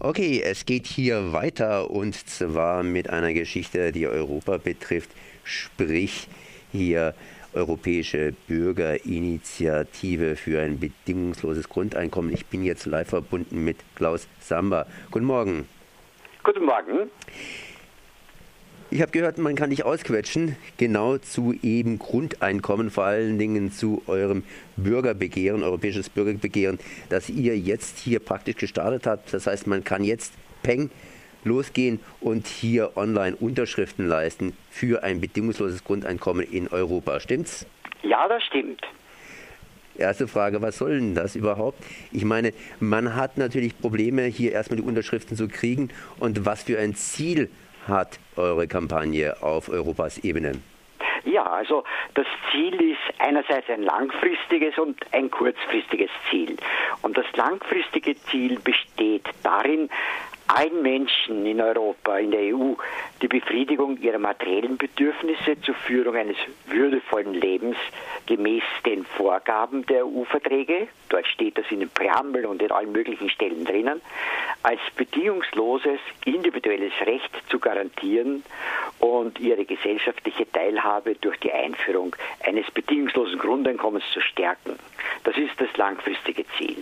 Okay, es geht hier weiter und zwar mit einer Geschichte, die Europa betrifft, sprich hier Europäische Bürgerinitiative für ein bedingungsloses Grundeinkommen. Ich bin jetzt live verbunden mit Klaus Samba. Guten Morgen. Guten Morgen. Ich habe gehört, man kann dich ausquetschen, genau zu eben Grundeinkommen, vor allen Dingen zu eurem Bürgerbegehren, europäisches Bürgerbegehren, das ihr jetzt hier praktisch gestartet habt. Das heißt, man kann jetzt Peng losgehen und hier online Unterschriften leisten für ein bedingungsloses Grundeinkommen in Europa. Stimmt's? Ja, das stimmt. Erste Frage, was soll denn das überhaupt? Ich meine, man hat natürlich Probleme, hier erstmal die Unterschriften zu kriegen. Und was für ein Ziel hat eure Kampagne auf Europas Ebene? Ja, also das Ziel ist einerseits ein langfristiges und ein kurzfristiges Ziel. Und das langfristige Ziel besteht darin, allen Menschen in Europa, in der EU, die Befriedigung ihrer materiellen Bedürfnisse zur Führung eines würdevollen Lebens gemäß den Vorgaben der EU-Verträge, dort steht das in den Präambel und in allen möglichen Stellen drinnen, als bedingungsloses individuelles Recht zu garantieren und ihre gesellschaftliche Teilhabe durch die Einführung eines bedingungslosen Grundeinkommens zu stärken. Das ist das langfristige Ziel.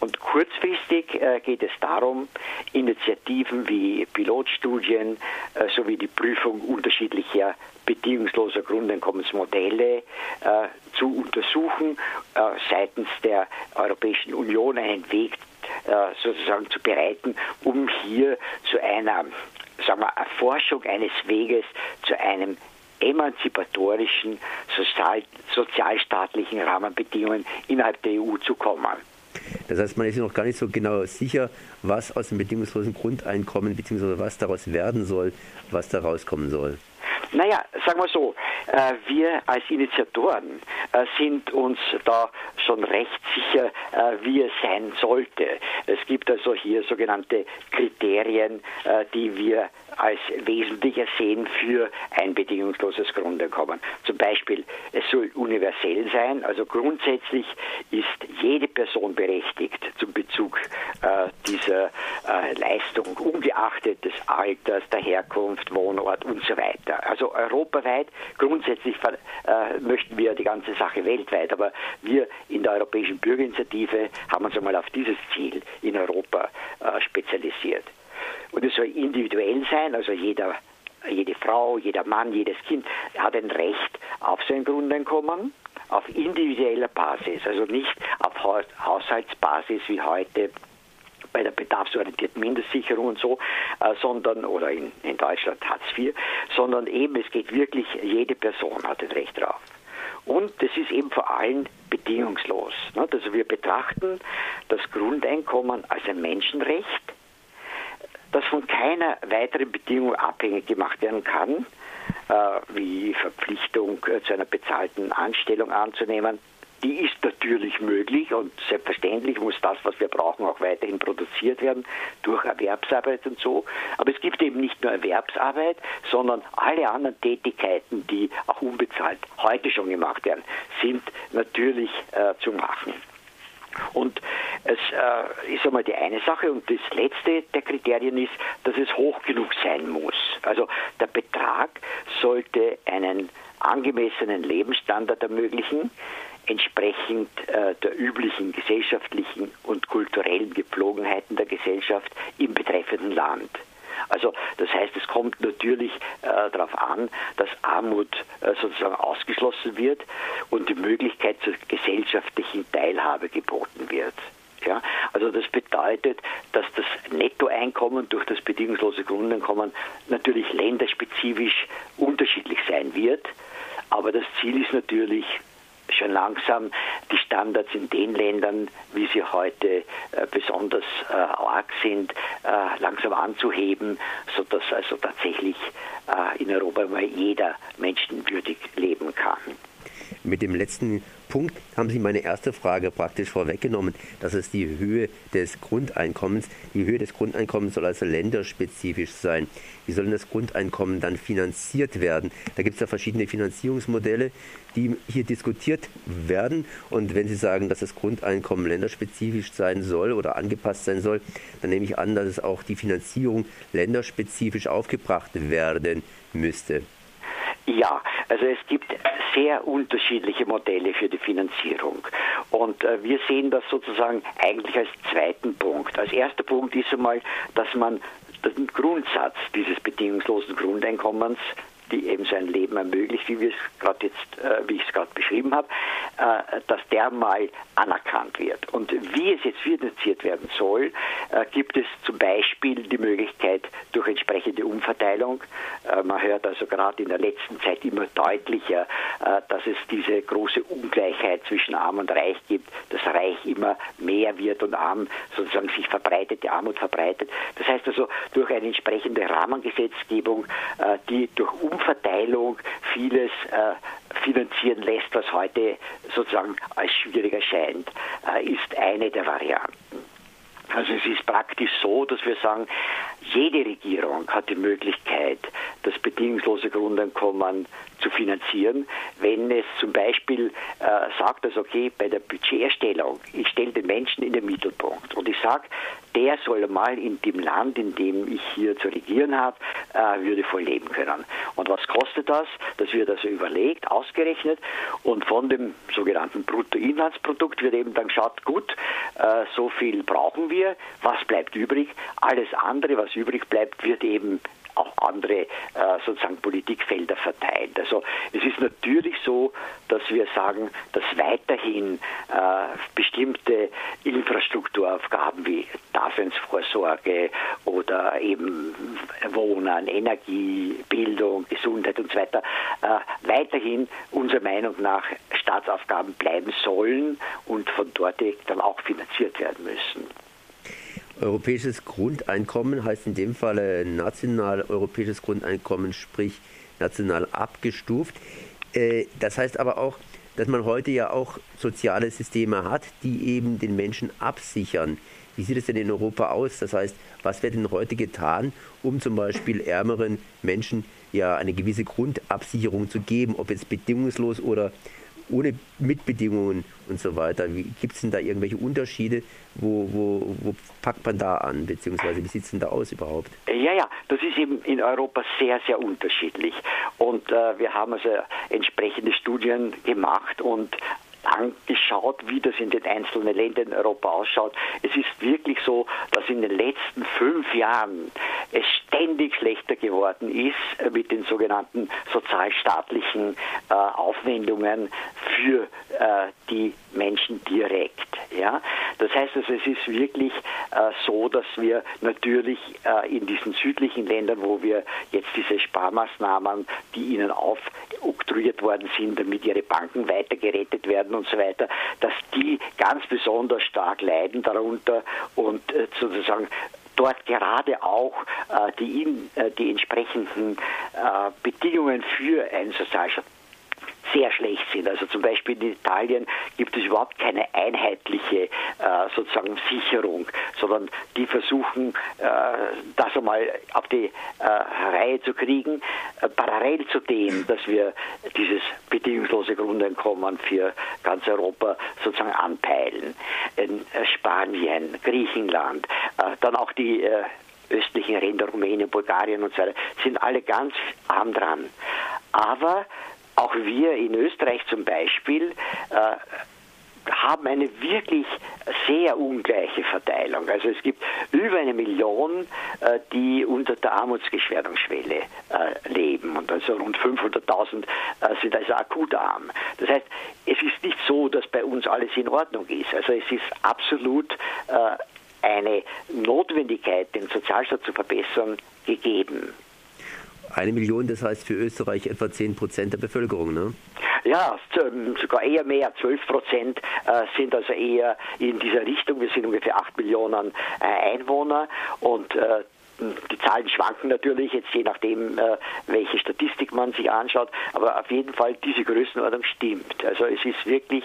Und kurzfristig äh, geht es darum, Initiativen wie Pilotstudien äh, sowie die Prüfung unterschiedlicher bedingungsloser Grundeinkommensmodelle äh, zu untersuchen, äh, seitens der Europäischen Union einen Weg äh, sozusagen zu bereiten, um hier zu einer sagen wir, Erforschung eines Weges zu einem emanzipatorischen, sozial, sozialstaatlichen Rahmenbedingungen innerhalb der EU zu kommen. Das heißt, man ist noch gar nicht so genau sicher, was aus dem bedingungslosen Grundeinkommen bzw. was daraus werden soll, was da rauskommen soll. Naja, sagen wir so, äh, wir als Initiatoren äh, sind uns da schon recht sicher, äh, wie es sein sollte. Es gibt also hier sogenannte Kriterien, die wir als wesentlicher sehen für ein bedingungsloses Grundeinkommen. Zum Beispiel, es soll universell sein, also grundsätzlich ist jede Person berechtigt zum Bezug äh, dieser äh, Leistung, ungeachtet des Alters, der Herkunft, Wohnort und so weiter. Also europaweit, grundsätzlich äh, möchten wir die ganze Sache weltweit, aber wir in der Europäischen Bürgerinitiative haben uns einmal auf dieses Ziel in Europa äh, spezialisiert. Und es soll individuell sein, also jeder, jede Frau, jeder Mann, jedes Kind hat ein Recht auf sein Grundeinkommen auf individueller Basis, also nicht auf Haushaltsbasis wie heute bei der bedarfsorientierten Mindestsicherung und so, äh, sondern, oder in, in Deutschland Hartz IV, sondern eben es geht wirklich, jede Person hat ein Recht drauf. Und das ist eben vor allem bedingungslos. Ne? Also wir betrachten das Grundeinkommen als ein Menschenrecht, das von keiner weiteren Bedingung abhängig gemacht werden kann, äh, wie Verpflichtung äh, zu einer bezahlten Anstellung anzunehmen. Die ist natürlich möglich und selbstverständlich muss das, was wir brauchen, auch weiterhin produziert werden durch Erwerbsarbeit und so. Aber es gibt eben nicht nur Erwerbsarbeit, sondern alle anderen Tätigkeiten, die auch unbezahlt heute schon gemacht werden, sind natürlich äh, zu machen. Und es äh, ist einmal die eine Sache und das letzte der Kriterien ist, dass es hoch genug sein muss. Also der Betrag sollte einen angemessenen Lebensstandard ermöglichen, entsprechend äh, der üblichen gesellschaftlichen und kulturellen Gepflogenheiten der Gesellschaft im betreffenden Land. Also das heißt, es kommt natürlich äh, darauf an, dass Armut äh, sozusagen ausgeschlossen wird und die Möglichkeit zur gesellschaftlichen Teilhabe geboten wird. Ja, also das bedeutet, dass das Nettoeinkommen durch das bedingungslose Grundeinkommen natürlich länderspezifisch unterschiedlich sein wird. Aber das Ziel ist natürlich schon langsam die Standards in den Ländern, wie sie heute äh, besonders äh, arg sind, äh, langsam anzuheben, sodass also tatsächlich in Europa mal jeder menschenwürdig leben kann. Mit dem letzten Punkt haben Sie meine erste Frage praktisch vorweggenommen. Das ist die Höhe des Grundeinkommens. Die Höhe des Grundeinkommens soll also länderspezifisch sein. Wie soll das Grundeinkommen dann finanziert werden? Da gibt es ja verschiedene Finanzierungsmodelle, die hier diskutiert werden. Und wenn Sie sagen, dass das Grundeinkommen länderspezifisch sein soll oder angepasst sein soll, dann nehme ich an, dass es auch die Finanzierung länderspezifisch aufgebracht werden müsste. Ja, also es gibt sehr unterschiedliche Modelle für die Finanzierung. Und äh, wir sehen das sozusagen eigentlich als zweiten Punkt. Als erster Punkt ist einmal, dass man den Grundsatz dieses bedingungslosen Grundeinkommens die eben sein Leben ermöglicht, wie wir es gerade jetzt, äh, wie ich es gerade beschrieben habe, äh, dass der mal anerkannt wird. Und wie es jetzt finanziert werden soll, äh, gibt es zum Beispiel die Möglichkeit durch entsprechende Umverteilung. Äh, man hört also gerade in der letzten Zeit immer deutlicher, äh, dass es diese große Ungleichheit zwischen Arm und Reich gibt, dass Reich immer mehr wird und Arm sozusagen sich verbreitet, die Armut verbreitet. Das heißt also durch eine entsprechende Rahmengesetzgebung, äh, die durch Umverteilung Umverteilung vieles äh, finanzieren lässt, was heute sozusagen als schwierig erscheint, äh, ist eine der Varianten. Also es ist praktisch so, dass wir sagen, jede Regierung hat die Möglichkeit, das bedingungslose Grundeinkommen zu finanzieren, wenn es zum Beispiel äh, sagt, dass okay, bei der Budgeterstellung, ich stelle den Menschen in den Mittelpunkt und ich sage, der soll mal in dem Land, in dem ich hier zu regieren habe, äh, würdevoll leben können. Und was kostet das? Das wird also überlegt, ausgerechnet und von dem sogenannten Bruttoinlandsprodukt wird eben dann geschaut, gut, äh, so viel brauchen wir, was bleibt übrig? Alles andere, was übrig bleibt, wird eben auch andere äh, sozusagen Politikfelder verteilt. Also es ist natürlich so, dass wir sagen, dass weiterhin äh, bestimmte Infrastrukturaufgaben wie Daseinsvorsorge oder eben Wohnen, Energie, Bildung, Gesundheit und so weiter äh, weiterhin unserer Meinung nach Staatsaufgaben bleiben sollen und von dort dann auch finanziert werden müssen. Europäisches Grundeinkommen heißt in dem Fall national europäisches Grundeinkommen, sprich national abgestuft. Äh, das heißt aber auch, dass man heute ja auch soziale Systeme hat, die eben den Menschen absichern. Wie sieht es denn in Europa aus? Das heißt, was wird denn heute getan, um zum Beispiel ärmeren Menschen ja eine gewisse Grundabsicherung zu geben, ob jetzt bedingungslos oder ohne Mitbedingungen und so weiter. Gibt es denn da irgendwelche Unterschiede? Wo, wo, wo packt man da an, beziehungsweise wie sieht es denn da aus überhaupt? Ja, ja, das ist eben in Europa sehr, sehr unterschiedlich. Und äh, wir haben also entsprechende Studien gemacht und angeschaut, wie das in den einzelnen Ländern in Europa ausschaut. Es ist wirklich so, dass in den letzten fünf Jahren es ständig schlechter geworden ist mit den sogenannten sozialstaatlichen äh, Aufwendungen für äh, die Menschen direkt. Ja? Das heißt also, es ist wirklich äh, so, dass wir natürlich äh, in diesen südlichen Ländern, wo wir jetzt diese Sparmaßnahmen, die ihnen aufoktroyiert worden sind, damit ihre Banken weiter gerettet werden und so weiter, dass die ganz besonders stark leiden darunter und äh, sozusagen dort gerade auch äh, die, äh, die entsprechenden Bedingungen für einen Sozialstaat sehr schlecht sind. Also zum Beispiel in Italien gibt es überhaupt keine einheitliche äh, sozusagen Sicherung, sondern die versuchen, äh, das einmal auf die äh, Reihe zu kriegen, äh, parallel zu dem, dass wir dieses bedingungslose Grundeinkommen für ganz Europa sozusagen anpeilen. In äh, Spanien, Griechenland, äh, dann auch die östlichen Länder, Rumänien, Bulgarien und so weiter, sind alle ganz arm dran. Aber auch wir in Österreich zum Beispiel äh, haben eine wirklich sehr ungleiche Verteilung. Also es gibt über eine Million, äh, die unter der Armutsgeschwerdungsschwelle äh, leben und also rund 500.000 äh, sind also akut arm. Das heißt, es ist nicht so, dass bei uns alles in Ordnung ist. Also es ist absolut eine Notwendigkeit, den Sozialstaat zu verbessern, gegeben. Eine Million, das heißt für Österreich etwa 10 Prozent der Bevölkerung, ne? Ja, sogar eher mehr, 12 Prozent äh, sind also eher in dieser Richtung. Wir sind ungefähr 8 Millionen äh, Einwohner und äh, die Zahlen schwanken natürlich, jetzt je nachdem, äh, welche Statistik man sich anschaut, aber auf jeden Fall diese Größenordnung stimmt. Also es ist wirklich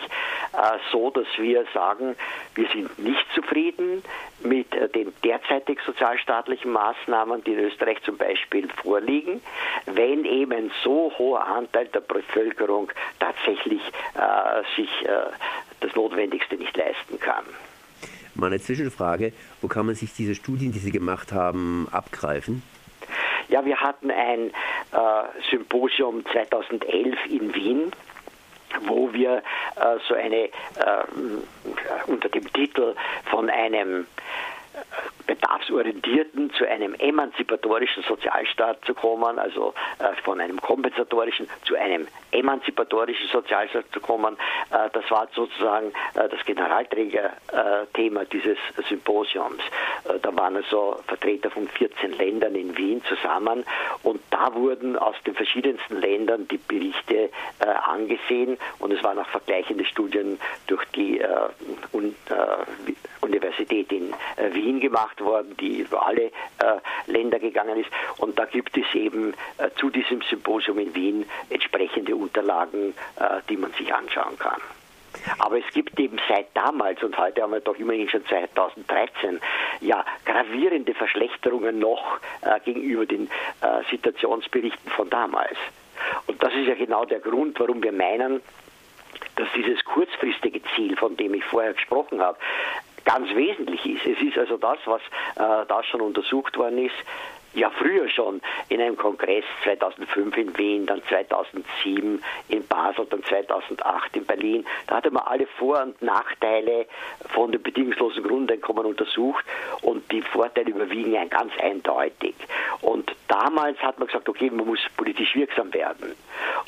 äh, so, dass wir sagen, wir sind nicht zufrieden mit äh, den derzeitig sozialstaatlichen Maßnahmen, die in Österreich zum Beispiel vorliegen, wenn eben ein so hoher Anteil der Bevölkerung tatsächlich sich das Notwendigste nicht leisten kann. Meine Zwischenfrage, wo kann man sich diese Studien, die Sie gemacht haben, abgreifen? Ja, wir hatten ein äh, Symposium 2011 in Wien wo wir äh, so eine äh, unter dem Titel von einem bedarfsorientierten zu einem emanzipatorischen Sozialstaat zu kommen, also äh, von einem kompensatorischen zu einem emanzipatorischen Sozialstaat zu kommen. Äh, das war sozusagen äh, das Generalträgerthema dieses Symposiums. Äh, da waren also Vertreter von 14 Ländern in Wien zusammen und da wurden aus den verschiedensten Ländern die Berichte äh, angesehen und es waren auch vergleichende Studien durch die äh, un, Universität in Wien gemacht worden, die über alle Länder gegangen ist und da gibt es eben zu diesem Symposium in Wien entsprechende Unterlagen, äh, die man sich anschauen kann. Aber es gibt eben seit damals, und heute haben wir doch immerhin schon 2013, ja, gravierende Verschlechterungen noch äh, gegenüber den äh, Situationsberichten von damals. Und das ist ja genau der Grund, warum wir meinen, dass dieses kurzfristige Ziel, von dem ich vorher gesprochen habe, ganz wesentlich ist. Es ist also das, was äh, da schon untersucht worden ist, ja früher schon in einem Kongress 2005 in Wien, dann 2007 in Basel, dann 2008 in Berlin. Da hatte man alle Vor- und Nachteile von dem bedingungslosen Grundeinkommen untersucht und die Vorteile überwiegen ja ganz eindeutig. Und damals hat man gesagt, okay, man muss politisch wirksam werden.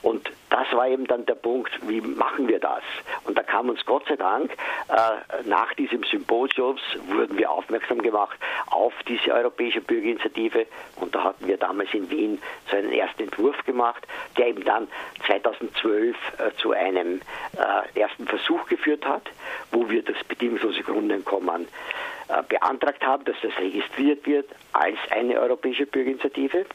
Und das war eben dann der Punkt, wie machen wir das? Und da kam uns Gott sei Dank äh, nach diesem Symposiums wurden wir aufmerksam gemacht auf diese europäische Bürgerinitiative und da hatten wir damals in Wien so einen ersten Entwurf gemacht, der eben dann 2012 äh, zu einem äh, ersten Versuch geführt hat, wo wir das bedingungslose Grundeinkommen äh, beantragt haben, dass das registriert wird als eine europäische Bürgerinitiative.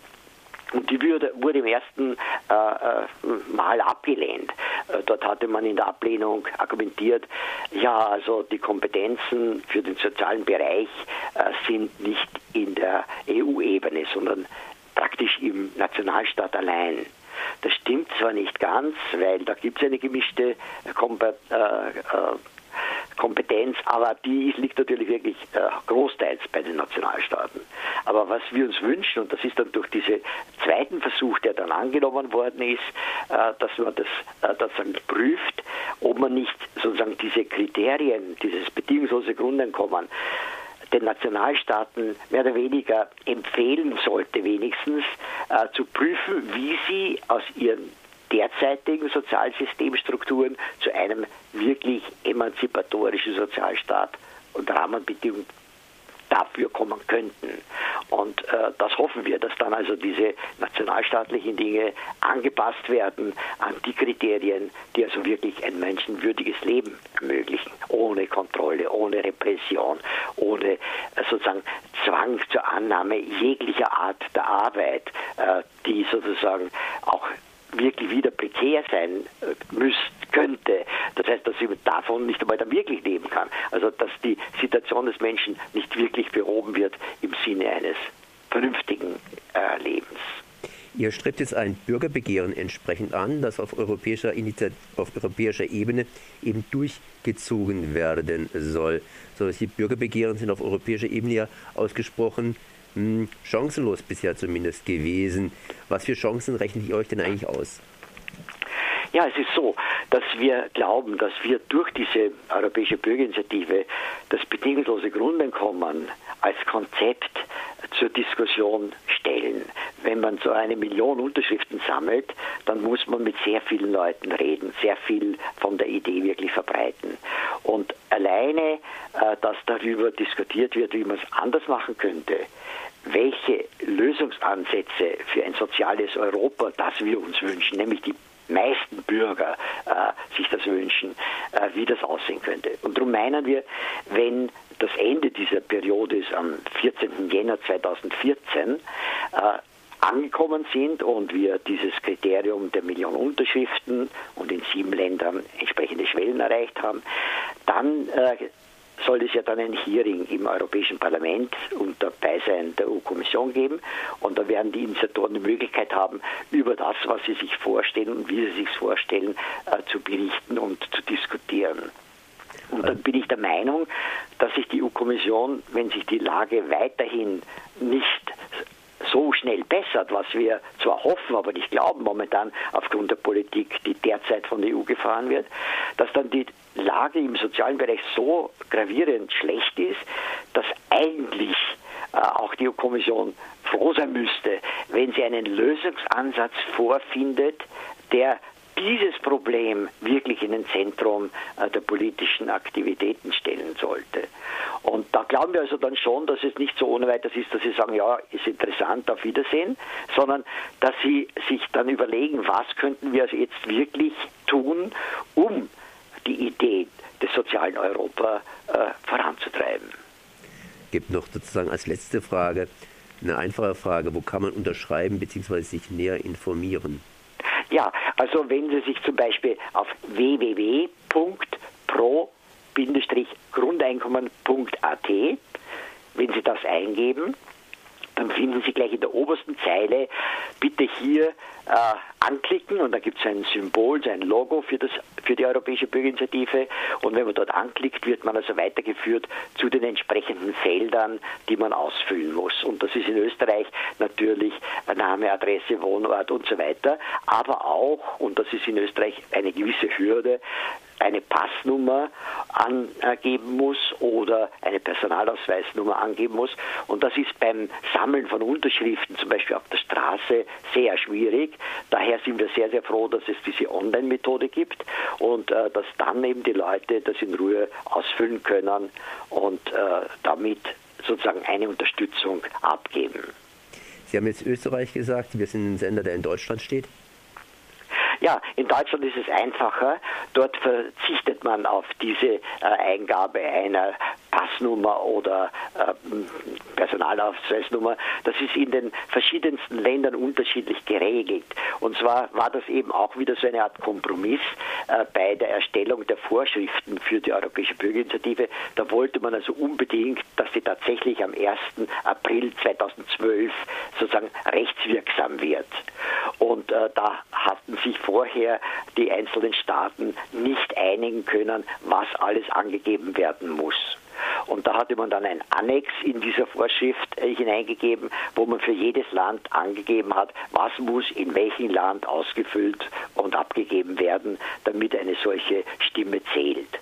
Und die wurde, wurde im ersten äh, äh, Mal abgelehnt. Äh, dort hatte man in der Ablehnung argumentiert, ja, also die Kompetenzen für den sozialen Bereich äh, sind nicht in der EU-Ebene, sondern praktisch im Nationalstaat allein. Das stimmt zwar nicht ganz, weil da gibt es eine gemischte Kompetenz. Äh, Kompetenz, aber die liegt natürlich wirklich großteils bei den Nationalstaaten. Aber was wir uns wünschen, und das ist dann durch der dann angenommen worden ist, äh, dass man das, äh, dann prüft, ob man nicht sozusagen diese Kriterien, dieses bedingungslose Grundeinkommen, den Nationalstaaten mehr oder weniger empfehlen sollte, wenigstens äh, zu prüfen, wie sie aus ihren derzeitigen Sozialsystemstrukturen zu einem wirklich emanzipatorischen Sozialstaat und Rahmenbedingungen dafür kommen könnten. Und äh, das hoffen wir, dass dann also diese nationalstaatlichen Dinge angepasst werden an die Kriterien, die also wirklich ein menschenwürdiges Leben ermöglichen, ohne Kontrolle, ohne Repression, ohne äh, sozusagen Zwang zur Annahme jeglicher Art der Arbeit, äh, die sozusagen auch wirklich wieder prekär sein äh, müsste, könnte. Das heißt, dass sie davon nicht einmal dann wirklich leben kann. Also dass die Situation des Menschen nicht wirklich behoben wird im Sinne eines vernünftigen äh, Lebens. Ihr strebt jetzt ein Bürgerbegehren entsprechend an, das auf europäischer, auf europäischer Ebene eben durchgezogen werden soll. So, die Bürgerbegehren sind auf europäischer Ebene ja ausgesprochen hm, chancenlos bisher zumindest gewesen. Was für Chancen rechnet ihr euch denn eigentlich aus? Ja, es ist so, dass wir glauben, dass wir durch diese Europäische Bürgerinitiative das bedingungslose Grundeinkommen als Konzept zur Diskussion stellen. Wenn man so eine Million Unterschriften sammelt, dann muss man mit sehr vielen Leuten reden, sehr viel von der Idee wirklich verbreiten. Und alleine, äh, dass darüber diskutiert wird, wie man es anders machen könnte, welche Lösungsansätze für ein soziales Europa, das wir uns wünschen, nämlich die meisten Bürger äh, sich das wünschen, äh, wie das aussehen könnte. Und darum meinen wir, wenn das Ende dieser Periode ist am 14. Jänner 2014, äh, angekommen sind und wir dieses Kriterium der Million Unterschriften und in sieben Ländern entsprechende Schwellen erreicht haben, dann äh, soll es ja dann ein Hearing im Europäischen Parlament unter Beisein der EU-Kommission geben und da werden die Initiatoren die Möglichkeit haben, über das, was sie sich vorstellen und wie sie sich vorstellen, äh, zu berichten und zu diskutieren. Und dann bin ich der Meinung, dass sich die EU-Kommission, wenn sich die Lage weiterhin nicht so schnell bessert, was wir zwar hoffen, aber nicht glauben momentan aufgrund der Politik, die derzeit von der EU gefahren wird, dass dann die Lage im sozialen Bereich so gravierend schlecht ist, dass eigentlich äh, auch die EU-Kommission froh sein müsste, wenn sie einen Lösungsansatz vorfindet, der dieses Problem wirklich in den Zentrum äh, der politischen Aktivitäten stellen sollte. Und da glauben wir also dann schon, dass es nicht so ohne weiteres ist, dass sie sagen, ja, ist interessant, auf Wiedersehen, sondern dass sie sich dann überlegen, was könnten wir also jetzt wirklich tun, um die Idee des sozialen Europa äh, voranzutreiben. Gibt noch sozusagen als letzte Frage eine einfache Frage, wo kann man unterschreiben bzw. sich näher informieren? Ja, also wenn Sie sich zum Beispiel auf www.pro-grundeinkommen.at, wenn Sie das eingeben, dann finden Sie gleich in der obersten Zeile, bitte hier äh, anklicken und da gibt es ein Symbol, ein Logo für, das, für die Europäische Bürgerinitiative und wenn man dort anklickt, wird man also weitergeführt zu den entsprechenden Feldern, die man ausfüllen muss. Und das ist in Österreich natürlich Name, Adresse, Wohnort und so weiter, aber auch, und das ist in Österreich eine gewisse Hürde, eine Passnummer angeben muss oder eine Personalausweisnummer angeben muss. Und das ist beim Sammeln von Unterschriften, zum Beispiel auf der Straße, sehr schwierig. Daher sind wir sehr, sehr froh, dass es diese Online-Methode gibt und äh, dass dann eben die Leute das in Ruhe ausfüllen können und äh, damit sozusagen eine Unterstützung abgeben. Sie haben jetzt Österreich gesagt, wir sind ein Sender, der in Deutschland steht. Ja, in Deutschland ist es einfacher. Dort verzichtet man auf diese äh, Eingabe einer Passnummer oder äh, Personalausweisnummer. Das ist in den verschiedensten Ländern unterschiedlich geregelt. Und zwar war das eben auch wieder so eine Art Kompromiss äh, bei der Erstellung der Vorschriften für die Europäische Bürgerinitiative. Da wollte man also unbedingt, dass sie tatsächlich am 1. April 2012 sozusagen rechtswirksam wird. Und äh, da hatten sich vorher die einzelnen Staaten nicht einigen können, was alles angegeben werden muss. Und da hatte man dann ein Annex in dieser Vorschrift äh, hineingegeben, wo man für jedes Land angegeben hat, was muss in welchem Land ausgefüllt und abgegeben werden, damit eine solche Stimme zählt.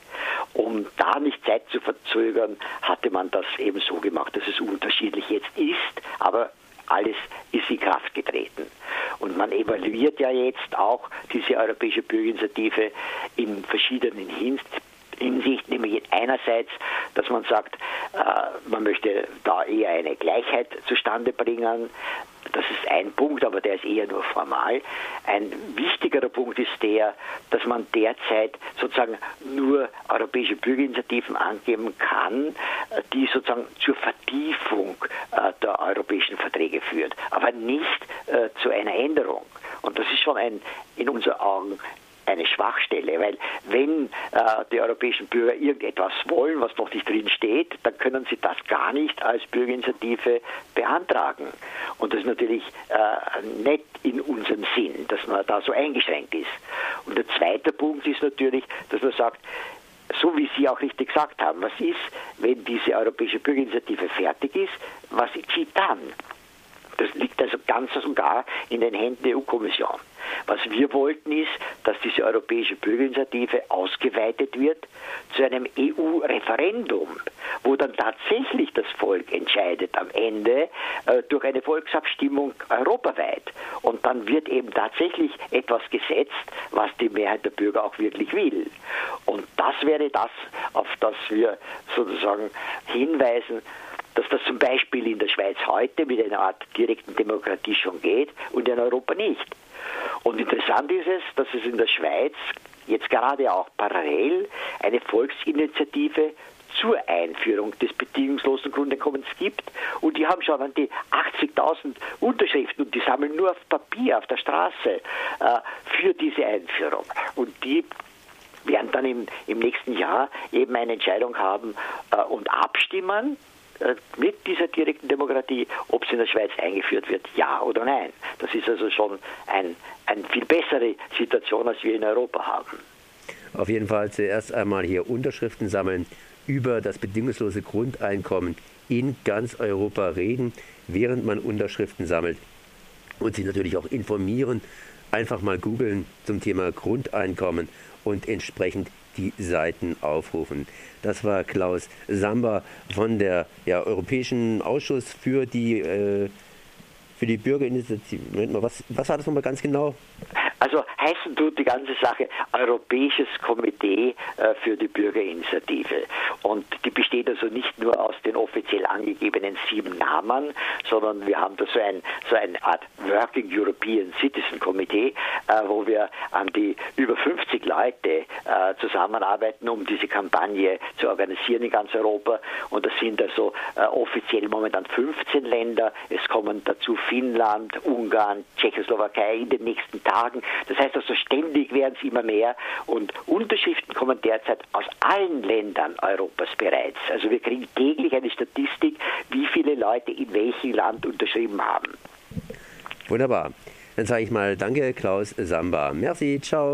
Um da nicht Zeit zu verzögern, hatte man das eben so gemacht, dass es unterschiedlich jetzt ist, aber alles ist in Kraft getreten. Und man evaluiert ja jetzt auch diese Europäische Bürgerinitiative in verschiedenen Hinsichten Hinsicht, nämlich einerseits, dass man sagt, man möchte da eher eine Gleichheit zustande bringen. Das ist ein Punkt, aber der ist eher nur formal. Ein wichtigerer Punkt ist der, dass man derzeit sozusagen nur europäische Bürgerinitiativen angeben kann, die sozusagen zur Vertiefung äh, der europäischen Verträge führt, aber nicht äh, zu einer Änderung. Und das ist schon ein in unseren Augen eine Schwachstelle, weil wenn äh, die europäischen Bürger irgendetwas wollen, was noch nicht drin steht, dann können sie das gar nicht als Bürgerinitiative beantragen. Und das ist natürlich äh, nicht in unserem Sinn, dass man da so eingeschränkt ist. Und der zweite Punkt ist natürlich, dass man sagt, so wie Sie auch richtig gesagt haben, was ist, wenn diese europäische Bürgerinitiative fertig ist, was geschieht dann? Das liegt also ganz und gar in den Händen der EU-Kommission. Was wir wollten ist, dass diese europäische Bürgerinitiative ausgeweitet wird zu einem EU-Referendum, wo dann tatsächlich das Volk entscheidet am Ende äh, durch eine Volksabstimmung europaweit. Und dann wird eben tatsächlich etwas gesetzt, was die Mehrheit der Bürger auch wirklich will. Und das wäre das, auf das wir sozusagen hinweisen, dass das zum Beispiel in der Schweiz heute mit einer Art direkten Demokratie schon geht und in Europa nicht. Und interessant ist es, dass es in der Schweiz jetzt gerade auch parallel eine Volksinitiative zur Einführung des bedingungslosen Grundeinkommens gibt. Und die haben schon an die 80.000 Unterschriften und die sammeln nur auf Papier, auf der Straße äh, für diese Einführung. Und die werden dann im, im nächsten Jahr eben eine Entscheidung haben äh, und abstimmen mit dieser direkten Demokratie, ob sie in der Schweiz eingeführt wird, ja oder nein. Das ist also schon ein, eine viel bessere Situation, als wir in Europa haben. Auf jeden Fall zuerst einmal hier Unterschriften sammeln über das bedingungslose Grundeinkommen in ganz Europa reden, während man Unterschriften sammelt und sich natürlich auch informieren. Einfach mal googeln zum Thema Grundeinkommen und entsprechend die Seiten aufrufen. Das war Klaus Samba von der ja, Europäischen Ausschuss für die, äh, für die Bürgerinitiative. Moment mal, was, was war das nochmal ganz genau? Also heißen tut die ganze Sache Europäisches Komitee äh, für die Bürgerinitiative. Und die besteht also nicht nur aus den offiziell angegebenen sieben Namen, sondern wir haben da so, ein, so eine Art Working European Citizen Committee, äh, wo wir an die über 50 Leute äh, zusammenarbeiten, um diese Kampagne zu organisieren in ganz Europa. Und das sind also offiziell momentan 15 Länder. Es kommen dazu Finnland, Ungarn, Tschechoslowakei in den nächsten Tagen. Das heißt also, ständig werden es immer mehr und Unterschriften kommen derzeit aus allen Ländern Europas bereits. Also wir kriegen täglich eine Statistik, wie viele Leute in welchem Land unterschrieben haben. Wunderbar. Dann sage ich mal Danke, Klaus Samba. Merci, ciao.